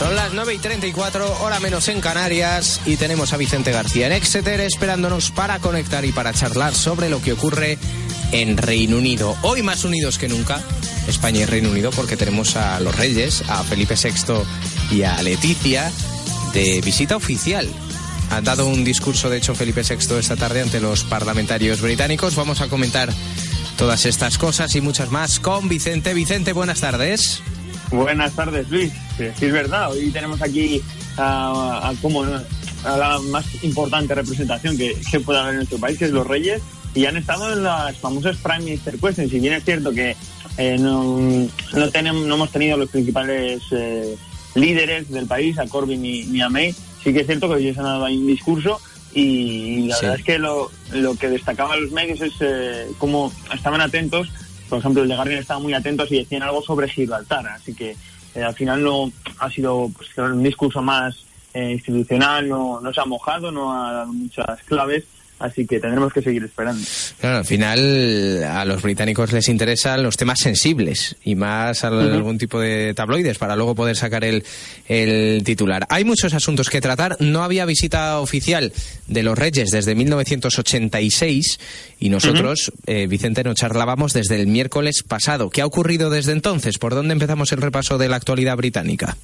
Son las 9 y 34, hora menos en Canarias, y tenemos a Vicente García en Exeter esperándonos para conectar y para charlar sobre lo que ocurre en Reino Unido. Hoy más unidos que nunca, España y Reino Unido, porque tenemos a los reyes, a Felipe VI y a Leticia, de visita oficial. Ha dado un discurso, de hecho, Felipe VI esta tarde ante los parlamentarios británicos. Vamos a comentar todas estas cosas y muchas más con Vicente. Vicente, buenas tardes. Buenas tardes, Luis. Sí, es verdad. Hoy tenemos aquí a, a como a la más importante representación que, que puede haber en nuestro país, que es los Reyes, y han estado en las famosas Prime Minister Questions. Si bien es cierto que eh, no, no, tenemos, no hemos tenido los principales eh, líderes del país, a Corbyn ni, ni, a May, sí que es cierto que ellos han dado ahí un discurso y la sí. verdad es que lo, lo que destacaban los medios es eh, cómo estaban atentos por ejemplo, el de Guardian estaba muy atentos y decían algo sobre Gibraltar, así que eh, al final no ha sido pues, un discurso más eh, institucional, no, no se ha mojado, no ha dado muchas claves, así que tendremos que seguir esperando. Claro, al final a los británicos les interesan los temas sensibles y más uh -huh. algún tipo de tabloides para luego poder sacar el, el, titular. Hay muchos asuntos que tratar. No había visita oficial de los Reyes desde 1986 y nosotros, uh -huh. eh, Vicente, nos charlábamos desde el miércoles pasado. ¿Qué ha ocurrido desde entonces? ¿Por dónde empezamos el repaso de la actualidad británica?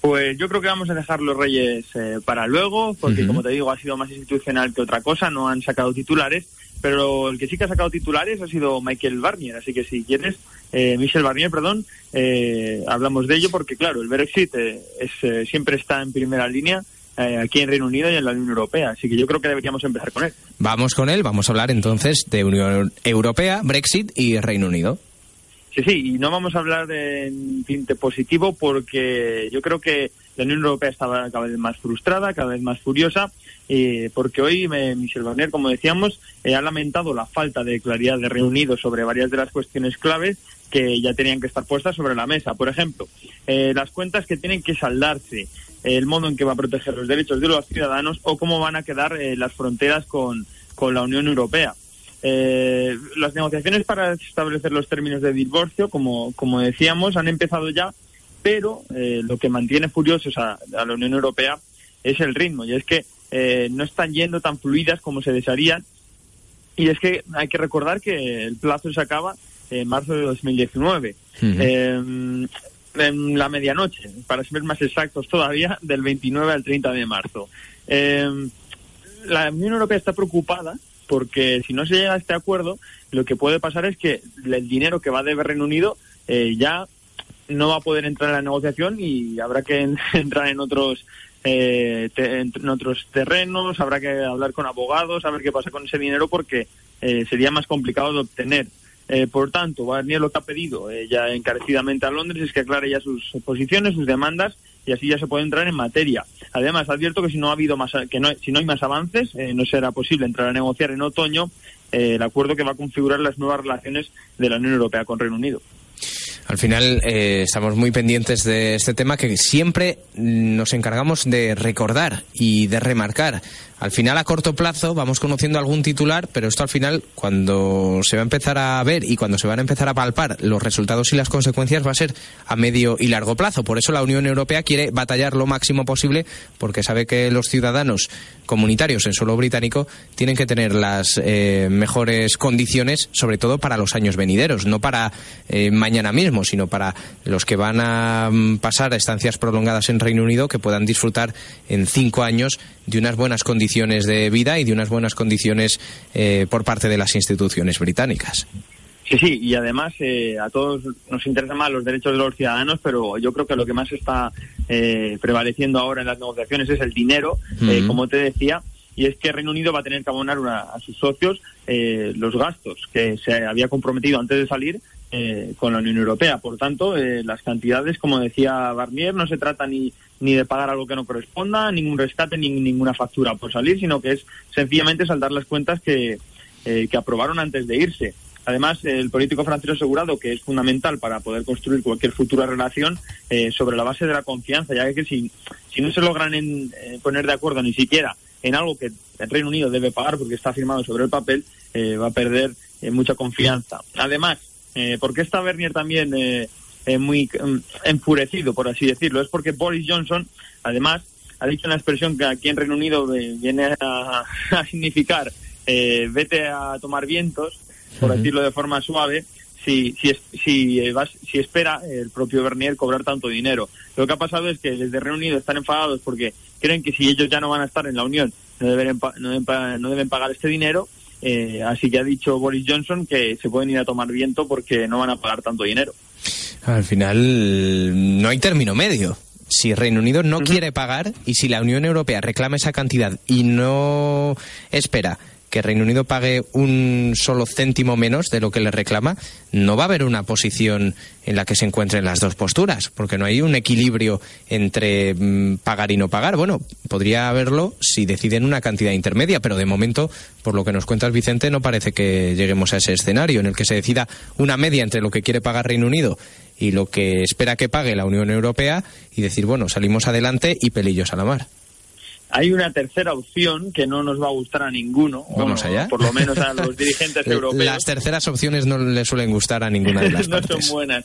Pues yo creo que vamos a dejar los Reyes eh, para luego, porque uh -huh. como te digo, ha sido más institucional que otra cosa, no han sacado titulares, pero el que sí que ha sacado titulares ha sido Michael Barnier, así que si quieres, eh, Michel Barnier, perdón, eh, hablamos de ello porque claro, el Brexit eh, es, eh, siempre está en primera línea eh, aquí en Reino Unido y en la Unión Europea, así que yo creo que deberíamos empezar con él. Vamos con él, vamos a hablar entonces de Unión Europea, Brexit y Reino Unido. Sí, sí, y no vamos a hablar en tinte positivo porque yo creo que la Unión Europea estaba cada vez más frustrada, cada vez más furiosa, eh, porque hoy Michel Barnier, como decíamos, eh, ha lamentado la falta de claridad de Reino Unido sobre varias de las cuestiones claves que ya tenían que estar puestas sobre la mesa. Por ejemplo, eh, las cuentas que tienen que saldarse, el modo en que va a proteger los derechos de los ciudadanos o cómo van a quedar las fronteras con, con la Unión Europea. Eh, las negociaciones para establecer los términos de divorcio, como, como decíamos, han empezado ya, pero eh, lo que mantiene furiosos a, a, la Unión Europea es el ritmo, y es que eh, no están yendo tan fluidas como se desearían, y es que hay que recordar que el plazo se acaba en marzo de 2019. Uh -huh. en la medianoche, para ser más exactos todavía, del 29 al 30 de marzo. la Unión Europea está preocupada porque si no se llega a este acuerdo, lo que puede pasar es que el dinero que va a deber Reino Unido eh, ya no va a poder entrar en la negociación y habrá que entrar en otros eh, te, en otros terrenos, habrá que hablar con abogados, a ver qué pasa con ese dinero porque eh, sería más complicado de obtener. Eh, por tanto, Barnier lo que ha pedido eh, ya encarecidamente a Londres es que aclare ya sus posiciones, sus demandas y así ya se puede entrar en materia. Además, advierto que si no ha habido más, que no, si no hay más avances, eh, no será posible entrar a negociar en otoño el acuerdo que va a configurar las nuevas relaciones de la Unión Europea con Reino Unido. Al final eh, estamos muy pendientes de este tema que siempre nos encargamos de recordar y de remarcar. Al final, a corto plazo, vamos conociendo algún titular, pero esto al final, cuando se va a empezar a ver y cuando se van a empezar a palpar los resultados y las consecuencias, va a ser a medio y largo plazo. Por eso la Unión Europea quiere batallar lo máximo posible, porque sabe que los ciudadanos comunitarios en suelo británico tienen que tener las eh, mejores condiciones, sobre todo para los años venideros, no para eh, mañana mismo, sino para los que van a mm, pasar a estancias prolongadas en Reino Unido, que puedan disfrutar en cinco años de unas buenas condiciones de vida y de unas buenas condiciones eh, por parte de las instituciones británicas. Sí, sí, y además eh, a todos nos interesan más los derechos de los ciudadanos, pero yo creo que lo que más está eh, prevaleciendo ahora en las negociaciones es el dinero, como te decía, y es que Reino Unido va a tener que abonar a sus socios los gastos que se había comprometido antes de salir con la Unión Europea. Por tanto, las cantidades, como decía Barnier, no se trata ni ni de pagar algo que no corresponda, ningún rescate, ni ninguna factura por salir, sino que es sencillamente saldar las cuentas que, eh, que aprobaron antes de irse. Además, el político francés asegurado que es fundamental para poder construir cualquier futura relación eh, sobre la base de la confianza, ya que si, si no se logran en, eh, poner de acuerdo ni siquiera en algo que el Reino Unido debe pagar porque está firmado sobre el papel, va a perder mucha confianza. Además, ¿por qué está Bernier también eh, muy mm, enfurecido, por así decirlo. Es porque Boris Johnson, además, ha dicho una expresión que aquí en Reino Unido eh, viene a, significar eh, vete a tomar vientos, por decirlo de forma suave, si, si, si, si espera el propio Bernier cobrar tanto dinero. Lo que ha pasado es que desde Reino Unido están enfadados porque creen que si ellos ya no van a estar en la Unión no deben, no deben, no deben pagar este dinero. Así que ha dicho Boris Johnson que se pueden ir a tomar viento porque no van a pagar tanto dinero. Al final no hay término medio. Si Reino Unido no quiere pagar y si la Unión Europea reclama esa cantidad y no espera que Reino Unido pague un solo céntimo menos de lo que le reclama, no va a haber una posición en la que se encuentren las dos posturas, porque no hay un equilibrio entre mm, pagar y no pagar. Bueno, podría haberlo si deciden una cantidad intermedia, pero de momento, por lo que nos cuentas Vicente, no parece que lleguemos a ese escenario en el que se decida una media entre lo que quiere pagar Reino Unido y lo que espera que pague la Unión Europea y decir, bueno, salimos adelante y pelillos a la mar. Hay una tercera opción que no nos va a gustar a ninguno. Vamos allá. Por lo menos a los dirigentes europeos. Las terceras opciones no le suelen gustar a ninguna de las no son buenas.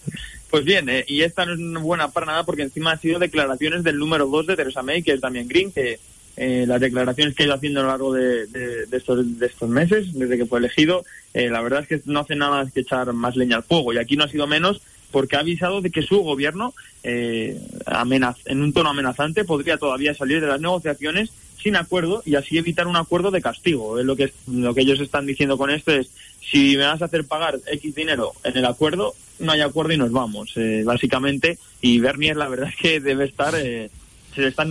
Pues bien, eh, y esta no es buena para nada porque encima han sido declaraciones del número dos de Theresa May, que es también Green, que eh, las declaraciones que ha ido haciendo a lo largo de, estos, de estos meses, desde que fue elegido, eh, la verdad es que no hace nada más que echar más leña al fuego. Y aquí no ha sido menos porque ha avisado de que su gobierno, eh, en un tono amenazante, podría todavía salir de las negociaciones sin acuerdo y así evitar un acuerdo de castigo. Es lo que, lo que ellos están diciendo con esto es, si me vas a hacer pagar X dinero en el acuerdo, no hay acuerdo y nos vamos, eh, básicamente. Y Bernier, la verdad es que debe estar... Eh, se están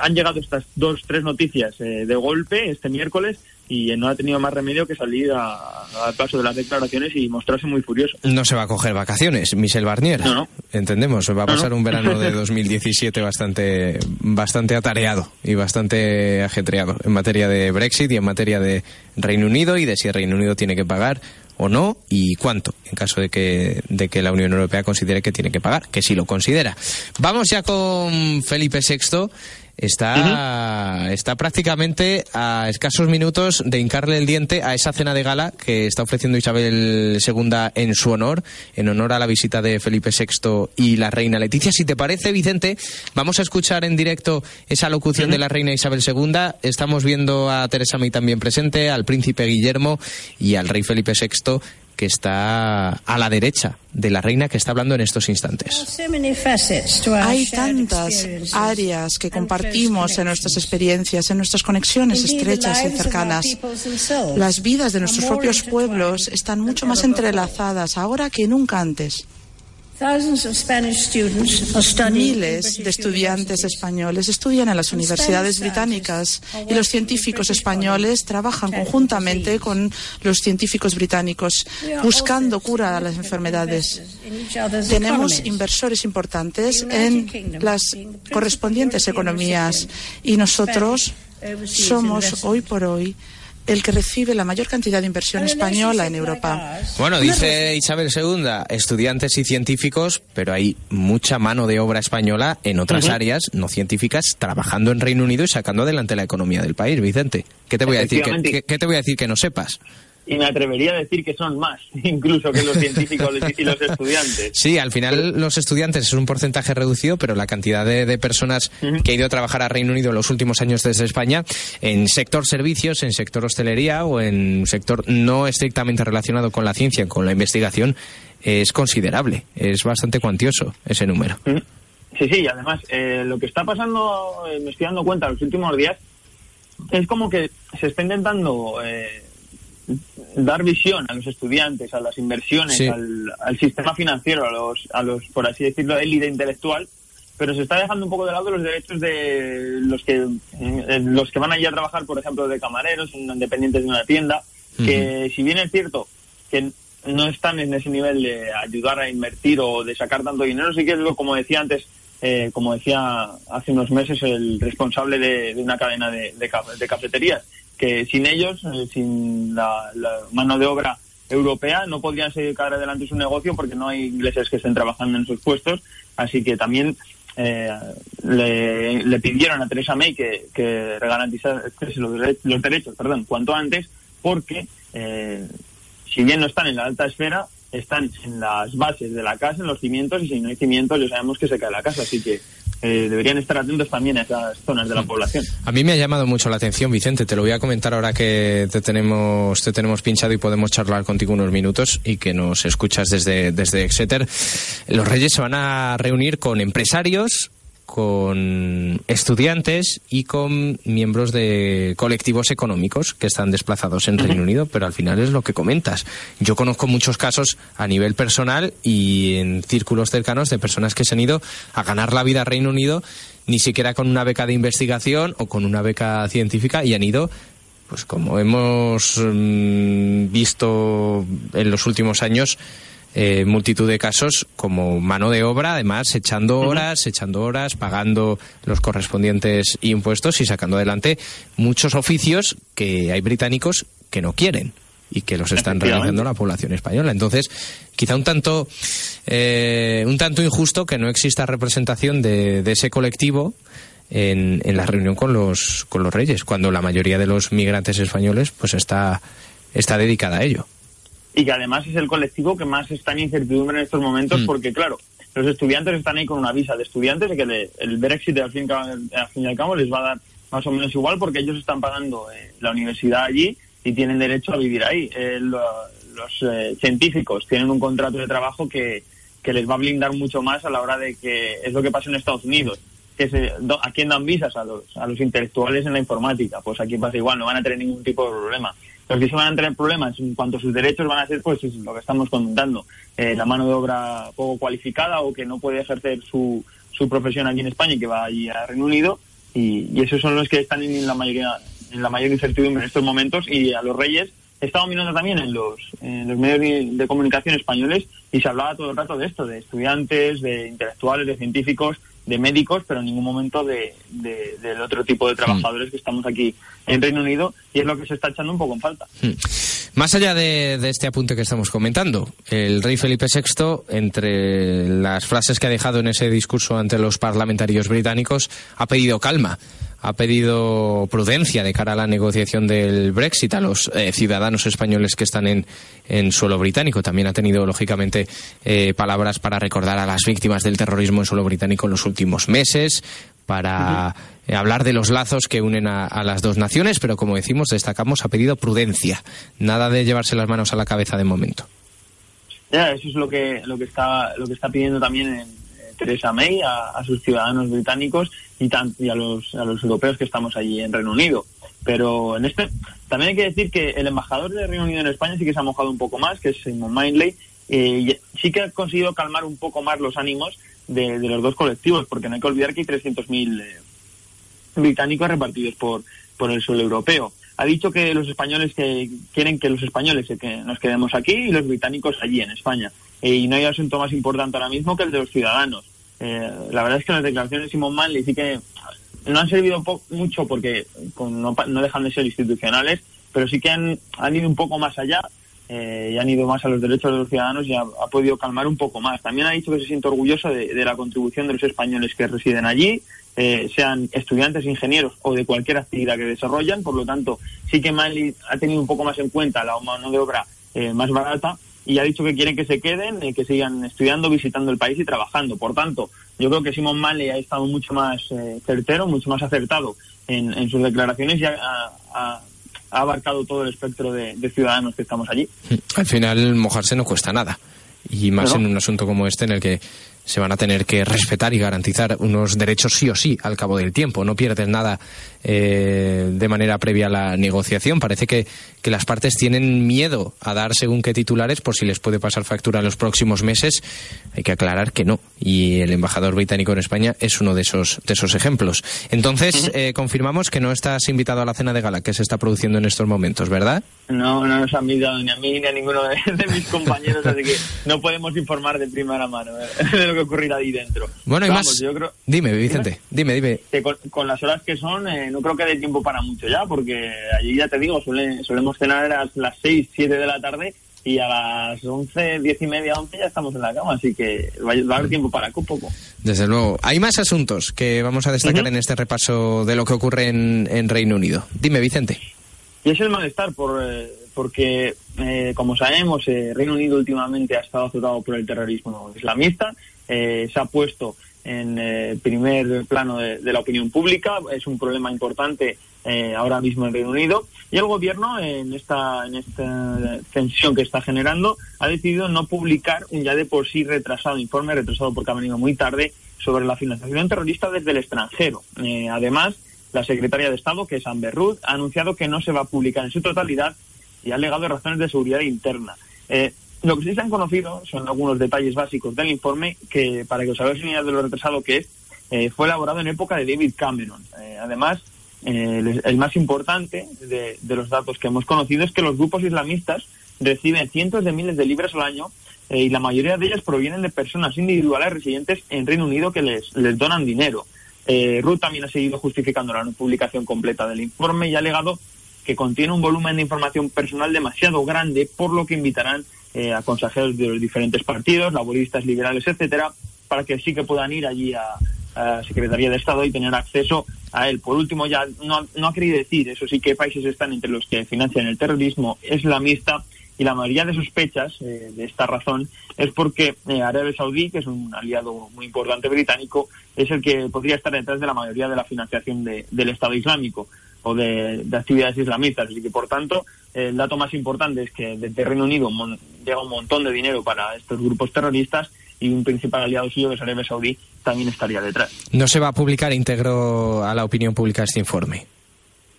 han llegado estas dos tres noticias eh, de golpe este miércoles y no ha tenido más remedio que salir al paso de las declaraciones y mostrarse muy furioso. No se va a coger vacaciones, Michel Barnier. No, no. Entendemos, va a pasar un verano de 2017 bastante, bastante atareado y bastante ajetreado en materia de Brexit y en materia de Reino Unido y de si el Reino Unido tiene que pagar o no y cuánto en caso de que, de que la Unión Europea considere que tiene que pagar, que sí lo considera. Vamos ya con Felipe VI está, está prácticamente a escasos minutos de hincarle el diente a esa cena de gala que está ofreciendo Isabel II en su honor, en honor a la visita de Felipe VI y la reina Leticia. Si te parece, Vicente, vamos a escuchar en directo esa locución de la reina Isabel II. Estamos viendo a Teresa May también presente, al príncipe Guillermo y al rey Felipe VI que está a la derecha de la reina que está hablando en estos instantes. Hay tantas áreas que compartimos en nuestras experiencias, en nuestras conexiones estrechas y cercanas. Las vidas de nuestros propios pueblos están mucho más entrelazadas ahora que nunca antes. Miles de estudiantes españoles estudian en las universidades británicas y los científicos españoles trabajan conjuntamente con los científicos británicos buscando cura a las enfermedades. Tenemos inversores importantes en las correspondientes economías y nosotros somos hoy por hoy el que recibe la mayor cantidad de inversión española en Europa. Bueno, dice Isabel II, estudiantes y científicos, pero hay mucha mano de obra española en otras áreas no científicas trabajando en Reino Unido y sacando adelante la economía del país, Vicente. ¿Qué te voy a decir? qué te voy a decir que no sepas? Y me atrevería a decir que son más, incluso que los científicos y los estudiantes. Sí, al final los estudiantes es un porcentaje reducido, pero la cantidad de, personas que ha ido a trabajar a Reino Unido en los últimos años desde España, en sector servicios, en sector hostelería o en sector no estrictamente relacionado con la ciencia, con la investigación, es considerable, es bastante cuantioso ese número. Sí, sí, además eh, lo que está pasando, eh, me estoy dando cuenta en los últimos días, es como que se está intentando... Eh, dar visión a los estudiantes, a las inversiones, al, sistema financiero, a los, a los, por así decirlo, élite intelectual, pero se está dejando un poco de lado los derechos de los que, eh, los que van allí a trabajar, por ejemplo, de camareros, independientes de una tienda, que si bien es cierto que no están en ese nivel de ayudar a invertir o de sacar tanto dinero, sí que es lo, como decía antes, eh, como decía hace unos meses el responsable de, una cadena de, de cafeterías, que sin ellos, eh, sin la, mano de obra europea, no podrían sacar adelante su negocio porque no hay ingleses que estén trabajando en sus puestos. Así que también eh, le, pidieron a Teresa May que, que garantizase los, los, derechos perdón, cuanto antes, porque eh, si bien no están en la alta esfera, están en las bases de la casa, en los cimientos, y si no hay cimientos ya sabemos que se cae la casa. Así que eh, deberían estar atentos también a esas zonas de la población. A mí me ha llamado mucho la atención, Vicente, te lo voy a comentar ahora que te tenemos, te tenemos pinchado y podemos charlar contigo unos minutos y que nos escuchas desde, desde Exeter. Los Reyes se van a reunir con empresarios, con estudiantes y con miembros de colectivos económicos que están desplazados en Reino Unido, pero al final es lo que comentas. Yo conozco muchos casos a nivel personal y en círculos cercanos de personas que se han ido a ganar la vida a Reino Unido ni siquiera con una beca de investigación o con una beca científica y han ido pues como hemos mm, visto en los últimos años eh, multitud de casos como mano de obra, además echando horas, echando horas, pagando los correspondientes impuestos y sacando adelante muchos oficios que hay británicos que no quieren y que los están realizando la población española. Entonces, quizá un tanto, eh, un tanto injusto que no exista representación de, ese colectivo en, en, la reunión con los, con los reyes, cuando la mayoría de los migrantes españoles pues está, está dedicada a ello y que además es el colectivo que más está en incertidumbre en estos momentos mm. porque, claro, los estudiantes están ahí con una visa de estudiantes y que el Brexit al fin, al fin y al cabo les va a dar más o menos igual porque ellos están pagando eh, la universidad allí y tienen derecho a vivir ahí. Eh, los eh, científicos tienen un contrato de trabajo que, que les va a blindar mucho más a la hora de que es lo que pasa en Estados Unidos. Que se, ¿A quién dan visas? A los, a los intelectuales en la informática. Pues aquí pasa igual, no van a tener ningún tipo de problema. Los que se van a tener problemas en cuanto a sus derechos van a ser, pues, lo que estamos comentando, eh, la mano de obra poco cualificada o que no puede ejercer su, su profesión aquí en España y que va allí a Reino Unido. Y, esos son los que están en la mayoría en la mayor incertidumbre en estos momentos y a los reyes estamos mirando también en los, en los medios de comunicación españoles y se hablaba todo el rato de esto, de estudiantes, de intelectuales, de científicos, de médicos, pero en ningún momento de, del otro tipo de trabajadores que estamos aquí en Reino Unido y es lo que se está echando un poco en falta. Hmm. Más allá de, este apunte que estamos comentando, el rey Felipe VI, entre las frases que ha dejado en ese discurso ante los parlamentarios británicos, ha pedido calma ha pedido prudencia de cara a la negociación del Brexit a los eh, ciudadanos españoles que están en, en, suelo británico. También ha tenido, lógicamente, eh, palabras para recordar a las víctimas del terrorismo en suelo británico en los últimos meses, para eh, hablar de los lazos que unen a, las dos naciones, pero como decimos, destacamos, ha pedido prudencia. Nada de llevarse las manos a la cabeza de momento. Ya, eso es lo que, lo que, está, lo que está pidiendo también en Theresa May a, sus ciudadanos británicos y, y a, los, a los europeos que estamos allí en Reino Unido. Pero en este también hay que decir que el embajador de Reino Unido en España sí que se ha mojado un poco más, que es Simon Mindley, eh, sí que ha conseguido calmar un poco más los ánimos de, los dos colectivos, porque no hay que olvidar que hay 300.000 eh, británicos repartidos por, por el suelo europeo. Ha dicho que los españoles que quieren que los españoles que nos quedemos aquí y los británicos allí en España. Eh, y no hay asunto más importante ahora mismo que el de los ciudadanos. Eh, la verdad es que las declaraciones de Simón Manley sí que no han servido mucho porque no, dejan de ser institucionales, pero sí que han, ido un poco más allá eh, y han ido más a los derechos de los ciudadanos y ha, podido calmar un poco más. También ha dicho que se siente orgulloso de, la contribución de los españoles que residen allí, eh, sean estudiantes, ingenieros o de cualquier actividad que desarrollan. Por lo tanto, sí que Mali ha tenido un poco más en cuenta la mano de obra eh, más barata y ha dicho que quieren que se queden, que sigan estudiando, visitando el país y trabajando. Por tanto, yo creo que Simón Mali ha estado mucho más certero, mucho más acertado en, sus declaraciones y ha ha abarcado todo el espectro de, ciudadanos que estamos allí. Al final, mojarse no cuesta nada. Y más en un asunto como este en el que se van a tener que respetar y garantizar unos derechos sí o sí al cabo del tiempo. No pierdes nada eh, de manera previa a la negociación. Parece que, que, las partes tienen miedo a dar según qué titulares por si les puede pasar factura en los próximos meses. Hay que aclarar que no. Y el embajador británico en España es uno de esos, de esos ejemplos. Entonces, eh, confirmamos que no estás invitado a la cena de gala que se está produciendo en estos momentos, ¿verdad? No, no nos han invitado ni a mí ni a ninguno de, mis compañeros, así que no podemos informar de primera mano eh, de lo que ocurrirá ahí dentro. Bueno, y más. Yo creo, dime, Vicente, dime, dime. Que con, las horas que son, no creo que dé tiempo para mucho ya, porque allí ya te digo, solemos cenar a las 6, 7 de la tarde y a las 11, 10 y media, 11 ya estamos en la cama, así que va a haber tiempo para un poco. Desde luego. Hay más asuntos que vamos a destacar en este repaso de lo que ocurre en, Reino Unido. Dime, Vicente. Y es el malestar por, eh, porque, eh, como sabemos, eh, Reino Unido últimamente ha estado azotado por el terrorismo islamista, se ha puesto en eh, primer plano de, la opinión pública. Es un problema importante eh, ahora mismo en Reino Unido. Y el gobierno, en esta, en esta tensión que está generando, ha decidido no publicar un ya de por sí retrasado informe, retrasado porque ha venido muy tarde, sobre la financiación terrorista desde el extranjero. Eh, además, la secretaria de Estado, que es Amber Ruth, ha anunciado que no se va a publicar en su totalidad y ha alegado razones de seguridad interna. Lo que sí se han conocido son algunos detalles básicos del informe que, para que os hagáis una idea de lo retrasado que es, eh, fue elaborado en época de David Cameron. Eh, además, eh, el, más importante de, los datos que hemos conocido es que los grupos islamistas reciben cientos de miles de libras al año y la mayoría de ellas provienen de personas individuales residentes en Reino Unido que les, donan dinero. Ruth también ha seguido justificando la no publicación completa del informe y ha alegado que contiene un volumen de información personal demasiado grande, por lo que invitarán eh, a consejeros de los diferentes partidos, laboristas, liberales, etcétera, para que sí que puedan ir allí a, la Secretaría de Estado y tener acceso a él. Por último, ya no, no ha querido decir, eso sí, que países están entre los que financian el terrorismo islamista y la mayoría de sospechas eh, de esta razón es porque eh, Arabia Saudí, que es un aliado muy importante británico, es el que podría estar detrás de la mayoría de la financiación del Estado Islámico o de, actividades islamistas. Así que, por tanto, el dato más importante es que desde Reino Unido llega un montón de dinero para estos grupos terroristas y un principal aliado suyo, que es Arabia Saudí, también estaría detrás. ¿No se va a publicar íntegro a la opinión pública este informe?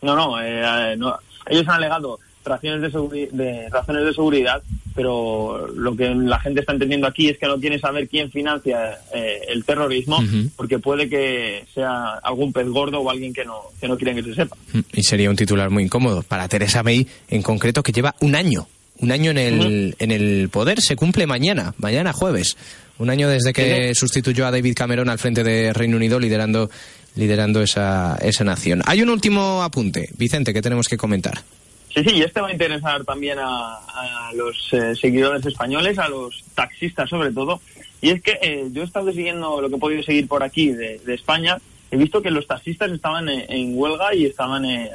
No, no, eh, no. ellos han alegado razones de, de, razones de seguridad, pero lo que la gente está entendiendo aquí es que no quiere saber quién financia eh, el terrorismo, porque puede que sea algún pez gordo o alguien que no, que no quieren que se sepa. Y sería un titular muy incómodo para Teresa May, en concreto, que lleva un año, un año en el, en el poder, se cumple mañana, mañana jueves. Un año desde que sustituyó a David Cameron al frente de Reino Unido liderando liderando esa, esa nación. Hay un último apunte, Vicente, que tenemos que comentar. Sí, sí, y este va a interesar también a, los eh, seguidores españoles, a los taxistas sobre todo. Y es que eh, yo he estado siguiendo lo que he podido seguir por aquí de, España. He visto que los taxistas estaban en, huelga y estaban eh,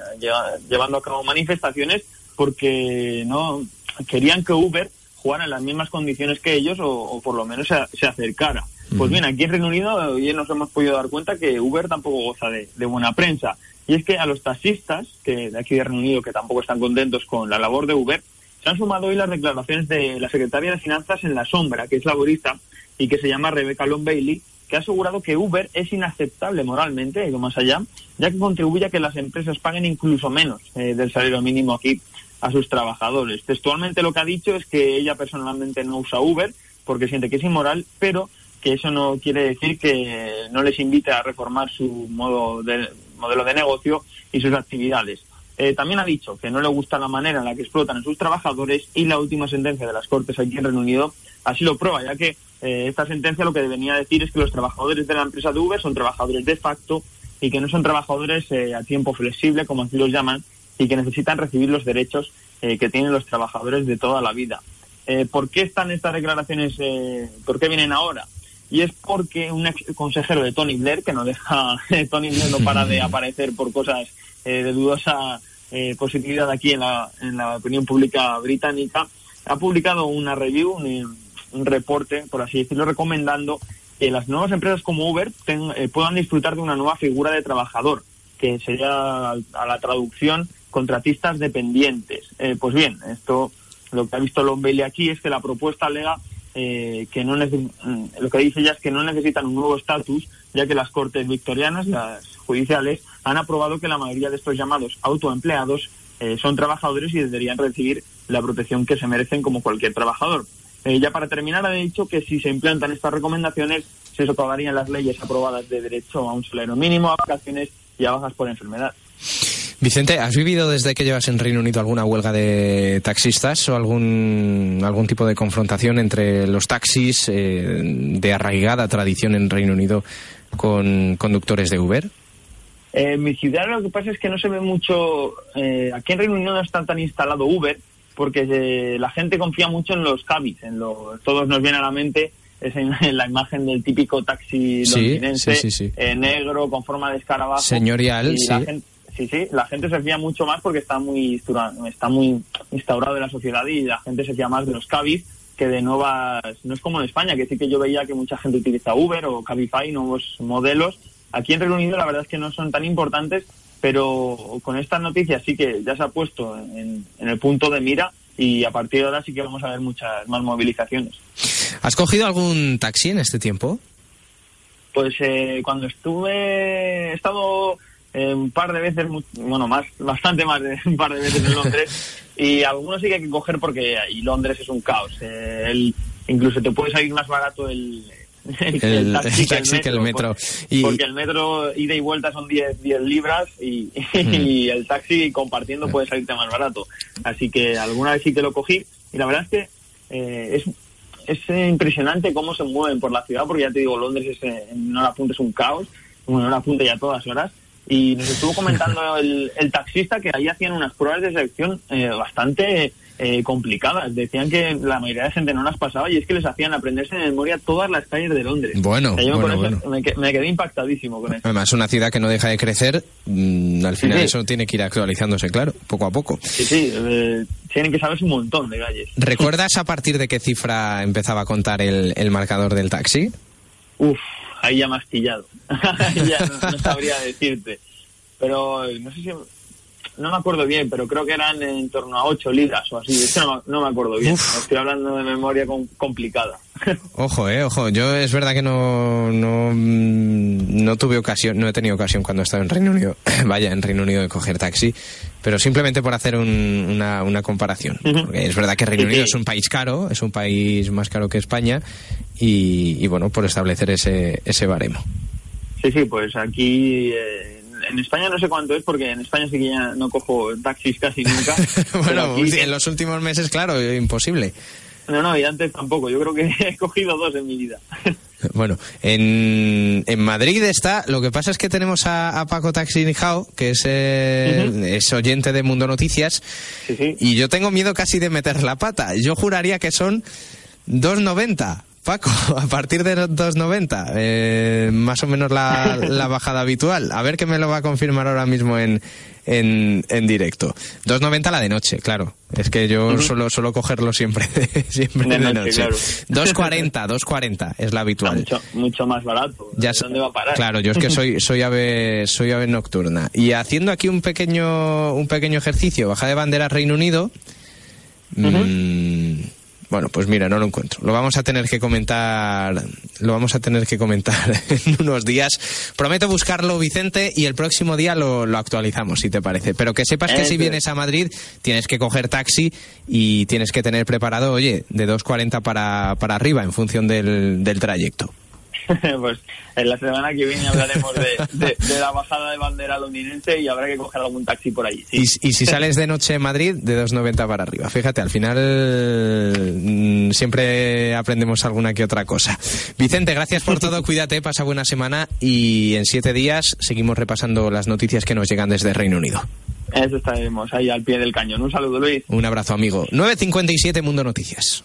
llevando a cabo manifestaciones porque no querían que Uber jugara en las mismas condiciones que ellos o, por lo menos se, acercara. Pues bien, aquí en Reino Unido hoy nos hemos podido dar cuenta que Uber tampoco goza de, de buena prensa. Y es que a los taxistas, que de aquí de Reino Unido, que tampoco están contentos con la labor de Uber, se han sumado hoy las declaraciones de la secretaria de Finanzas en la sombra, que es laborista y que se llama Rebecca Long Bailey, que ha asegurado que Uber es inaceptable moralmente, y más allá, ya que contribuye a que las empresas paguen incluso menos eh, del salario mínimo aquí a sus trabajadores. Textualmente lo que ha dicho es que ella personalmente no usa Uber porque siente que es inmoral, pero que eso no quiere decir que no les invite a reformar su modo de, modelo de negocio y sus actividades. Eh, también ha dicho que no le gusta la manera en la que explotan a sus trabajadores y la última sentencia de las Cortes aquí en Reino Unido así lo prueba, ya que eh, esta sentencia lo que venía decir es que los trabajadores de la empresa de Uber son trabajadores de facto y que no son trabajadores eh, a tiempo flexible, como así los llaman, y que necesitan recibir los derechos que tienen los trabajadores de toda la vida. ¿Por qué están estas declaraciones? ¿Por qué vienen ahora? Y es porque un ex consejero de Tony Blair, que no deja, Tony Blair no para de aparecer por cosas eh, de dudosa eh, positividad aquí en la, en la opinión pública británica, ha publicado una review, un, reporte, por así decirlo, recomendando que las nuevas empresas como Uber eh, puedan disfrutar de una nueva figura de trabajador, que sería a la traducción contratistas dependientes. pues bien, esto lo que ha visto Lombelli aquí es que la propuesta alega eh, que no mm, lo que dice ella es que no necesitan un nuevo estatus, ya que las cortes victorianas, las judiciales, han aprobado que la mayoría de estos llamados autoempleados eh, son trabajadores y deberían recibir la protección que se merecen como cualquier trabajador. Eh, ya para terminar, ha dicho que si se implantan estas recomendaciones, se socavarían las leyes aprobadas de derecho a un salario mínimo, a vacaciones y a bajas por enfermedad. Vicente, ¿has vivido desde que llevas en Reino Unido alguna huelga de taxistas o algún, algún tipo de confrontación entre los taxis eh, de arraigada tradición en Reino Unido con conductores de Uber? Eh, en mi ciudad lo que pasa es que no se ve mucho, eh, aquí en Reino Unido no está tan instalado Uber porque la gente confía mucho en los cabis, en todos nos viene a la mente es en, la imagen del típico taxi londinense, negro con forma de escarabajo. Señorial, sí. Sí, sí, la gente se fía mucho más porque está muy está muy instaurado en la sociedad y la gente se fía más de los cabis que de nuevas, no es como en España, que sí que yo veía que mucha gente utiliza Uber o Cabify, nuevos modelos. Aquí en Reino Unido la verdad es que no son tan importantes, pero con estas noticias sí que ya se ha puesto en, el punto de mira y a partir de ahora sí que vamos a ver muchas más movilizaciones. ¿Has cogido algún taxi en este tiempo? Pues eh, cuando estuve, he estado eh, un par de veces, bueno, más, bastante más de un par de veces en Londres. y algunos sí que hay que coger porque ahí Londres es un caos. Eh, el, incluso te puede salir más barato el, el, taxi, que el metro. Porque el metro ida y vuelta son 10, 10 libras y, y, el taxi compartiendo puede salirte más barato. Así que alguna vez sí que lo cogí y la verdad es que eh, es, es impresionante cómo se mueven por la ciudad porque ya te digo, Londres es, en hora punta es un caos, bueno, en hora punta ya todas horas y nos estuvo comentando el, taxista que ahí hacían unas pruebas de selección eh, bastante eh, complicadas. Decían que la mayoría de gente no las pasaba y es que les hacían aprenderse de memoria todas las calles de Londres. Bueno, Me, quedé impactadísimo con eso. Además, una ciudad que no deja de crecer, mm, al final eso tiene que ir actualizándose, claro, poco a poco. Sí, sí, eh, tienen que saberse un montón de calles. ¿Recuerdas a partir de qué cifra empezaba a contar el, el marcador del taxi? Uf, ahí ya mastillado. ya no, sabría decirte. Pero no sé si. No me acuerdo bien, pero creo que eran en torno a 8 libras o así. De hecho, no, me acuerdo bien. Estoy hablando de memoria complicada. Ojo, eh, ojo. Yo es verdad que no, no, no tuve ocasión, no he tenido ocasión cuando he estado en Reino Unido, vaya, en Reino Unido de coger taxi, pero simplemente por hacer una, una comparación. Porque es verdad que Reino Unido es un país caro, es un país más caro que España y, bueno, por establecer ese, ese baremo. Sí, sí, pues aquí eh, en España no sé cuánto es porque en España sí que ya no cojo taxis casi nunca. bueno, en los últimos meses, claro, imposible. No, no, y antes tampoco. Yo creo que he cogido dos en mi vida. Bueno, en, en Madrid está. Lo que pasa es que tenemos a, Paco Taxinijao, que es, es oyente de Mundo Noticias. Sí, sí. Y yo tengo miedo casi de meter la pata. Yo juraría que son 2.90. Paco, a partir de 2.90, eh, más o menos la, bajada habitual. A ver que me lo va a confirmar ahora mismo en, en, en directo. 2.90 la de noche, claro. Es que yo suelo, solo cogerlo siempre, siempre de, noche. 2.40, 2.40 es la habitual. Mucho, más barato. ¿Dónde va a parar? Claro, yo es que soy, soy ave, soy ave nocturna. Y haciendo aquí un pequeño, un pequeño ejercicio, baja de bandera Reino Unido, bueno, pues mira, no lo encuentro. Lo vamos a tener que comentar, lo vamos a tener que comentar en unos días. Prometo buscarlo, Vicente, y el próximo día lo, actualizamos, si te parece. Pero que sepas que si vienes a Madrid, tienes que coger taxi y tienes que tener preparado, oye, de 2.40 para, para arriba en función del, del trayecto. pues en la semana que viene hablaremos de, la bajada de bandera londinense y habrá que coger algún taxi por allí. Y, si sales de noche en Madrid, de 2.90 para arriba. Fíjate, al final mm, siempre aprendemos alguna que otra cosa. Vicente, gracias por todo, cuídate, pasa buena semana y en siete días seguimos repasando las noticias que nos llegan desde Reino Unido. Eso estaremos ahí al pie del cañón. Un saludo, Luis. Un abrazo, amigo. 9.57 Mundo Noticias.